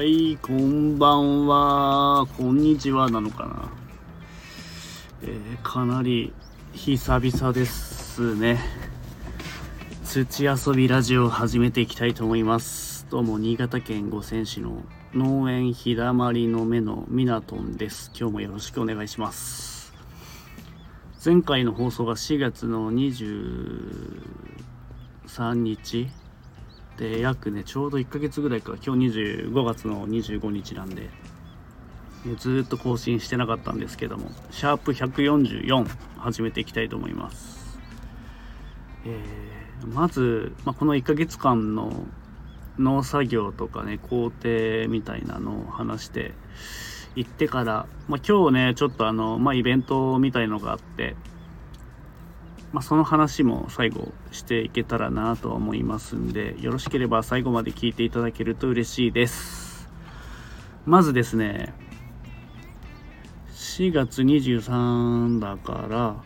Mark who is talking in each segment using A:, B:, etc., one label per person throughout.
A: はい、こんばんは。こんにちはなのかな。えーかなり久々ですね。土遊びラジオを始めていきたいと思います。どうも、新潟県五泉市の農園ひだまりの目のミナトンです。今日もよろしくお願いします。前回の放送が4月の23日で約ねちょうど1ヶ月ぐらいか。今日25月の25日なんで。えずっと更新してなかったんですけども。シャープ144始めていきたいと思います、えーまず、まあ、この1ヶ月間の農作業とかね工程みたいなのを話して行ってから、まあ、今日ねちょっとあの、まあ、イベントみたいのがあってまあ、その話も最後していけたらなとは思いますんでよろしければ最後まで聞いていただけると嬉しいです。まずですね4月23だから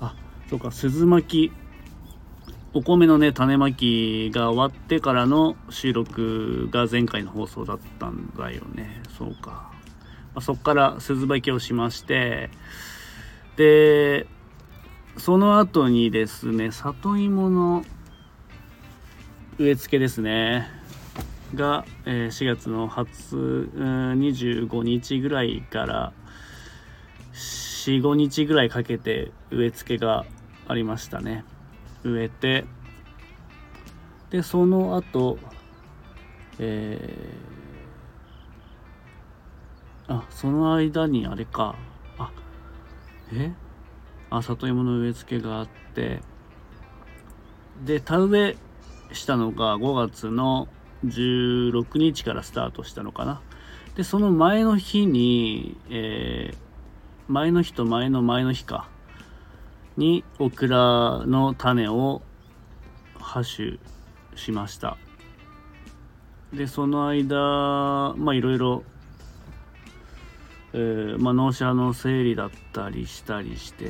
A: あそうか鈴巻きお米のね種まきが終わってからの収録が前回の放送だったんだよね。そうか、まあ、そっから鈴巻きをしましてでその後にですね里芋の植え付けですね。が、えー4月の初うん25日ぐらいから45日ぐらいかけて植え付けがありましたね。植えてでその後えーあその間にあれか。あえ？あ里芋の植え付けがあって。で田植えしたのが5月の16日からスタートしたのかな。でその前の日に、えー前の日と前の前の日か。にオクラの種を播種しました。でその間まあいろいろえーまあ、納車の整理だったりしたりして、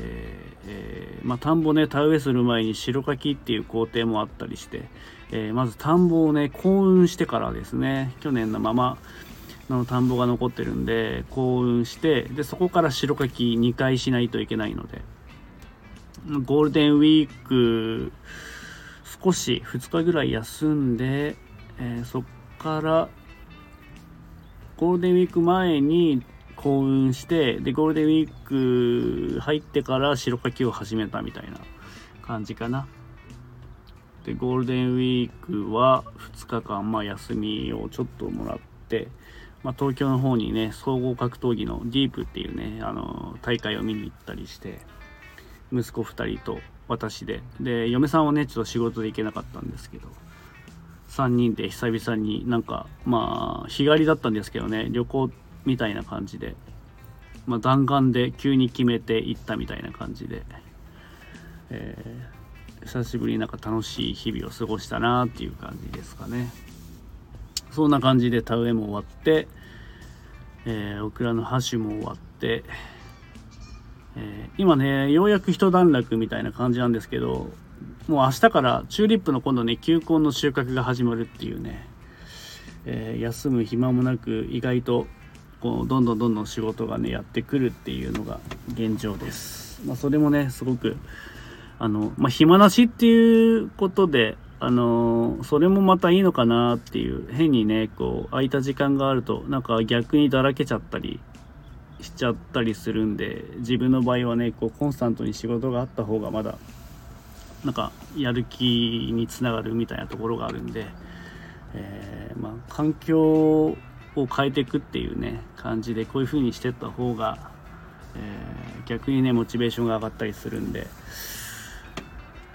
A: えーまあ、田んぼね田植えする前に白かきっていう工程もあったりして、えーまず田んぼをね幸運してからですね去年のままの田んぼが残ってるんで幸運してでそこから白かき2回しないといけないのでゴールデンウィーク少し2日ぐらい休んで、えそっからゴールデンウィーク前に幸運してでゴールデンウィーク入ってから白かきを始めたみたいな感じかな。でゴールデンウィークは2日間まあ休みをちょっともらって、まあ、東京の方にね総合格闘技のディープっていうねあの大会を見に行ったりして息子2人と私で。で嫁さんはねちょっと仕事で行けなかったんですけど3人で久々になんかまあ日帰りだったんですけどね旅行みたいな感じで、まあ、弾丸で急に決めて行ったみたいな感じで、えー久しぶりになんか楽しい日々を過ごしたなっていう感じですかね。そんな感じで田植えも終わって、えーオクラの箸も終わって、え今ねようやく一段落みたいな感じなんですけどもう明日からチューリップの今度ね球根の収穫が始まるっていうね、えー休む暇もなく意外とこうどんどんどんどん仕事がねやってくるっていうのが現状です。まあ、それもねすごくあの、まあ、暇なしっていうことであのそれもまたいいのかなっていう変にねこう空いた時間があるとなんか逆にだらけちゃったりしちゃったりするんで自分の場合はねこうコンスタントに仕事があった方がまだなんかやる気につながるみたいなところがあるんで、えーまあ、環境を変えていくっていうね感じでこういう風にしてった方が、えー逆にねモチベーションが上がったりするんで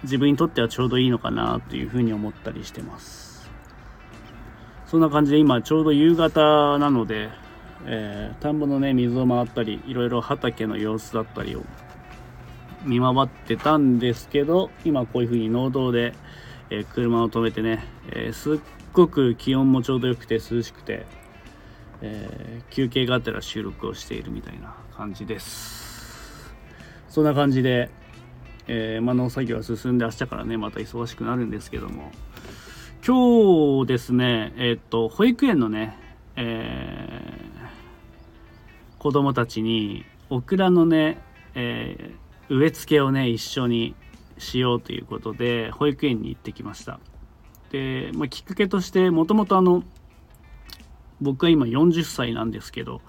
A: 自分にとってはちょうどいいのかなという風に思ったりしてます。そんな感じで今ちょうど夕方なので、えー田んぼのね水を回ったりいろいろ畑の様子だったりを見回ってたんですけど今こういう風に農道で、えー車を止めてね、えーすっごく気温もちょうどよくて涼しくて、えー休憩があったら収録をしているみたいな感じです。そんな感じで、えーまあ、農作業は進んで明日からねまた忙しくなるんですけども。今日ですねえーっと保育園のねえー、子供たちにオクラのね、えー、植え付けをね一緒にしようということで保育園に行ってきました。で、まあ、きっかけとしてもともとあの僕は今40歳なんですけど、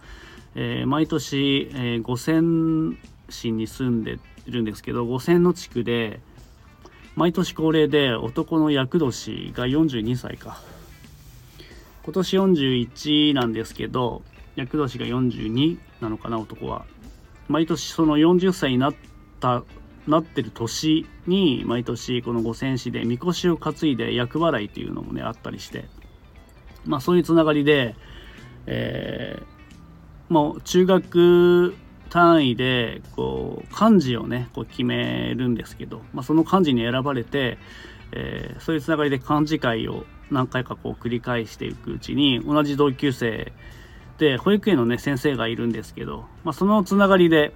A: えー、毎年、えー、五泉市に住んでるんですけど五泉の地区で毎年恒例で男の厄年が42歳か。今年41なんですけど厄年が42なのかな男は。毎年その40歳になったなってる年に毎年この五泉市でみこしを担いで厄払いっていうのもねあったりして。まあそういうつながりで、えー、もう中学単位でこう漢字をねこう決めるんですけど、まあ、その漢字に選ばれて、えー、そういうつながりで漢字会を何回かこう繰り返していくうちに同じ同級生で保育園のね先生がいるんですけど、まあ、そのつながりで、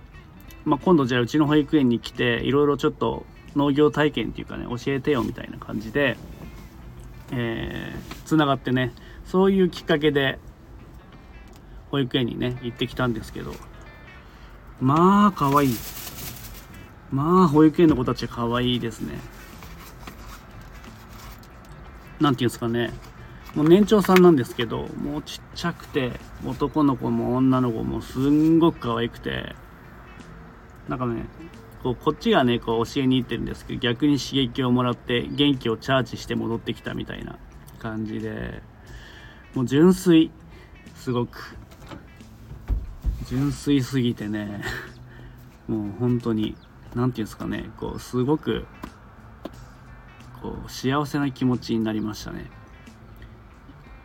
A: まあ、今度じゃあうちの保育園に来ていろいろちょっと農業体験っていうかね教えてよみたいな感じで、えー、つながってねそういうきっかけで保育園にね行ってきたんですけど。まあ可愛い。まあ保育園の子たち可愛いですね。なんていうんですかね。もう年長さんなんですけどもうちっちゃくて男の子も女の子もすんごく可愛くて。なんかねこうこっちがねこう教えに行ってるんですけど逆に刺激をもらって元気をチャージして戻ってきたみたいな感じで。もう純粋。すごく。純粋すぎてね。もう本当に何て言うんですかね。こうすごくこう幸せな気持ちになりましたね。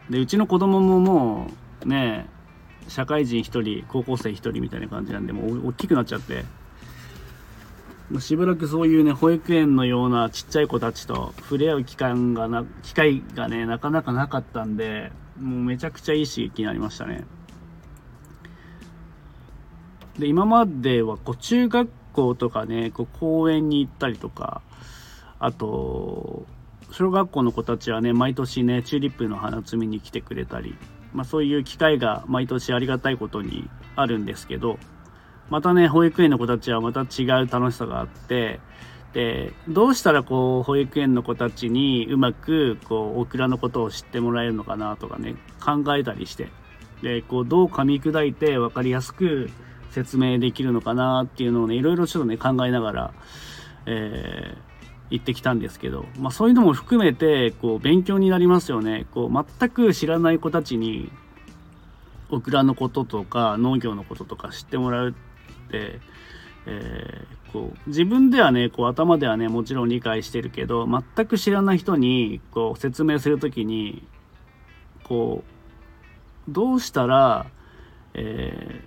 A: でうちの子供ももうね社会人1人高校生1人みたいな感じなんでもう大きくなっちゃって。しばらくそういうね保育園のようなちっちゃい子たちと触れ合う機会がな機会がねなかなかなかったんでもうめちゃくちゃいい刺激になりましたね。で、今まではこう中学校とかね、こう公園に行ったりとか、あと、小学校の子たちはね、毎年ね、チューリップの花摘みに来てくれたり、まあそういう機会が毎年ありがたいことにあるんですけど、またね、保育園の子たちはまた違う楽しさがあって、でどうしたらこう保育園の子たちにうまくこうオクラのことを知ってもらえるのかなとかね考えたりしてでこうどう噛み砕いて分かりやすく説明できるのかなっていうのをねいろいろちょっとね考えながら、えー、行ってきたんですけど、まあ、そういうのも含めてこう勉強になりますよね。こう全く知らない子たちにオクラのこととか農業のこととか知ってもらう、えーこう自分ではねこう頭ではねもちろん理解してるけど全く知らない人にこう説明する時にこうどうしたら、え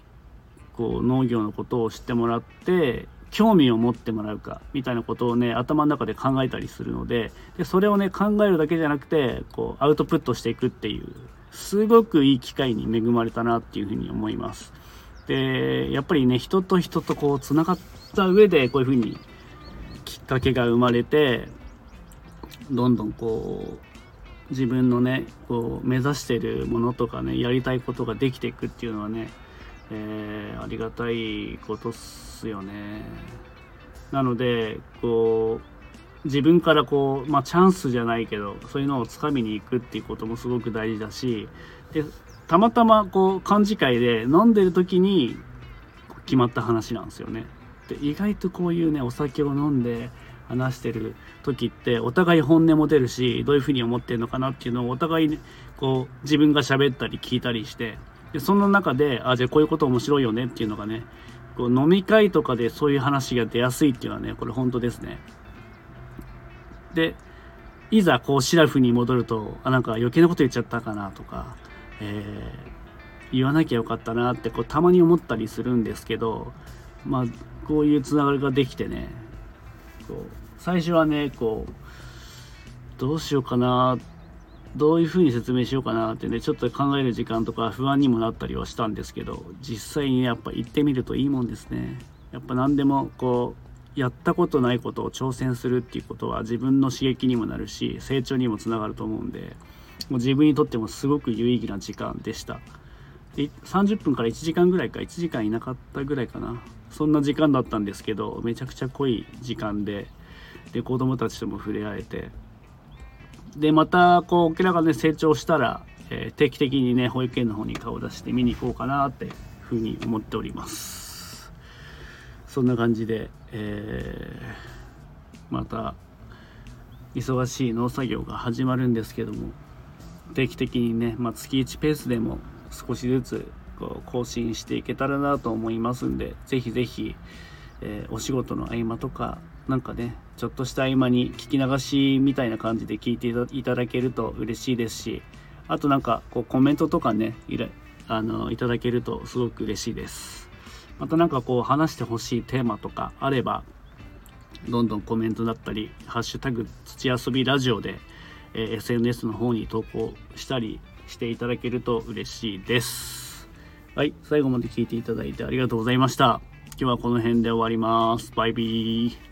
A: ー、こう農業のことを知ってもらって興味を持ってもらうかみたいなことをね頭の中で考えたりするのででそれをね考えるだけじゃなくてこうアウトプットしていくっていうすごくいい機会に恵まれたなっていうふうに思います。でやっぱりね人と人とこうつながった上でこういうふうにきっかけが生まれてどんどんこう自分のねこう目指してるものとかねやりたいことができていくっていうのはね、えー、ありがたいことっすよね。なのでこう自分からこう、まあ、チャンスじゃないけどそういうのをつかみに行くっていうこともすごく大事だしでたまたまこう幹事会で飲んでる時に決まった話なんですよね。で意外とこういうねお酒を飲んで話してる時ってお互い本音も出るしどういうふうに思ってるのかなっていうのをお互い、ね、こう自分が喋ったり聞いたりしてでその中であじゃあこういうこと面白いよねっていうのがねこう飲み会とかでそういう話が出やすいっていうのはねこれ本当ですね。でいざこうシラフに戻るとあなんか余計なこと言っちゃったかなとかえー、言わなきゃよかったなってこうたまに思ったりするんですけどまあこういうつながりができてねこう最初はねこうどうしようかなどういうふうに説明しようかなってねちょっと考える時間とか不安にもなったりはしたんですけど実際にやっぱ行ってみるといいもんですね。やっぱ何でもこうやったことないことを挑戦するっていうことは自分の刺激にもなるし成長にもつながると思うんでもう自分にとってもすごく有意義な時間でした。で30分から1時間ぐらいか1時間いなかったぐらいかな。そんな時間だったんですけどめちゃくちゃ濃い時間でで子供たちとも触れ合えて。でまたこう沖縄がね成長したら、えー、定期的にね保育園の方に顔を出して見に行こうかなってふうに思っております。そんな感じで、えー、また忙しい農作業が始まるんですけども定期的にね、まあ、月1ペースでも少しずつこう更新していけたらなと思いますんで是非是非、えー、お仕事の合間とかなんかねちょっとした合間に聞き流しみたいな感じで聞いていただけると嬉しいですしあとなんかこうコメントとかねいらあのいただけるとすごく嬉しいです。また何かこう話してほしいテーマとかあればどんどんコメントだったり「ハッシュタグ土遊びラジオで」え、SNS の方に投稿したりしていただけると嬉しいです。はい最後まで聞いていただいてありがとうございました。今日はこの辺で終わります。バイビー。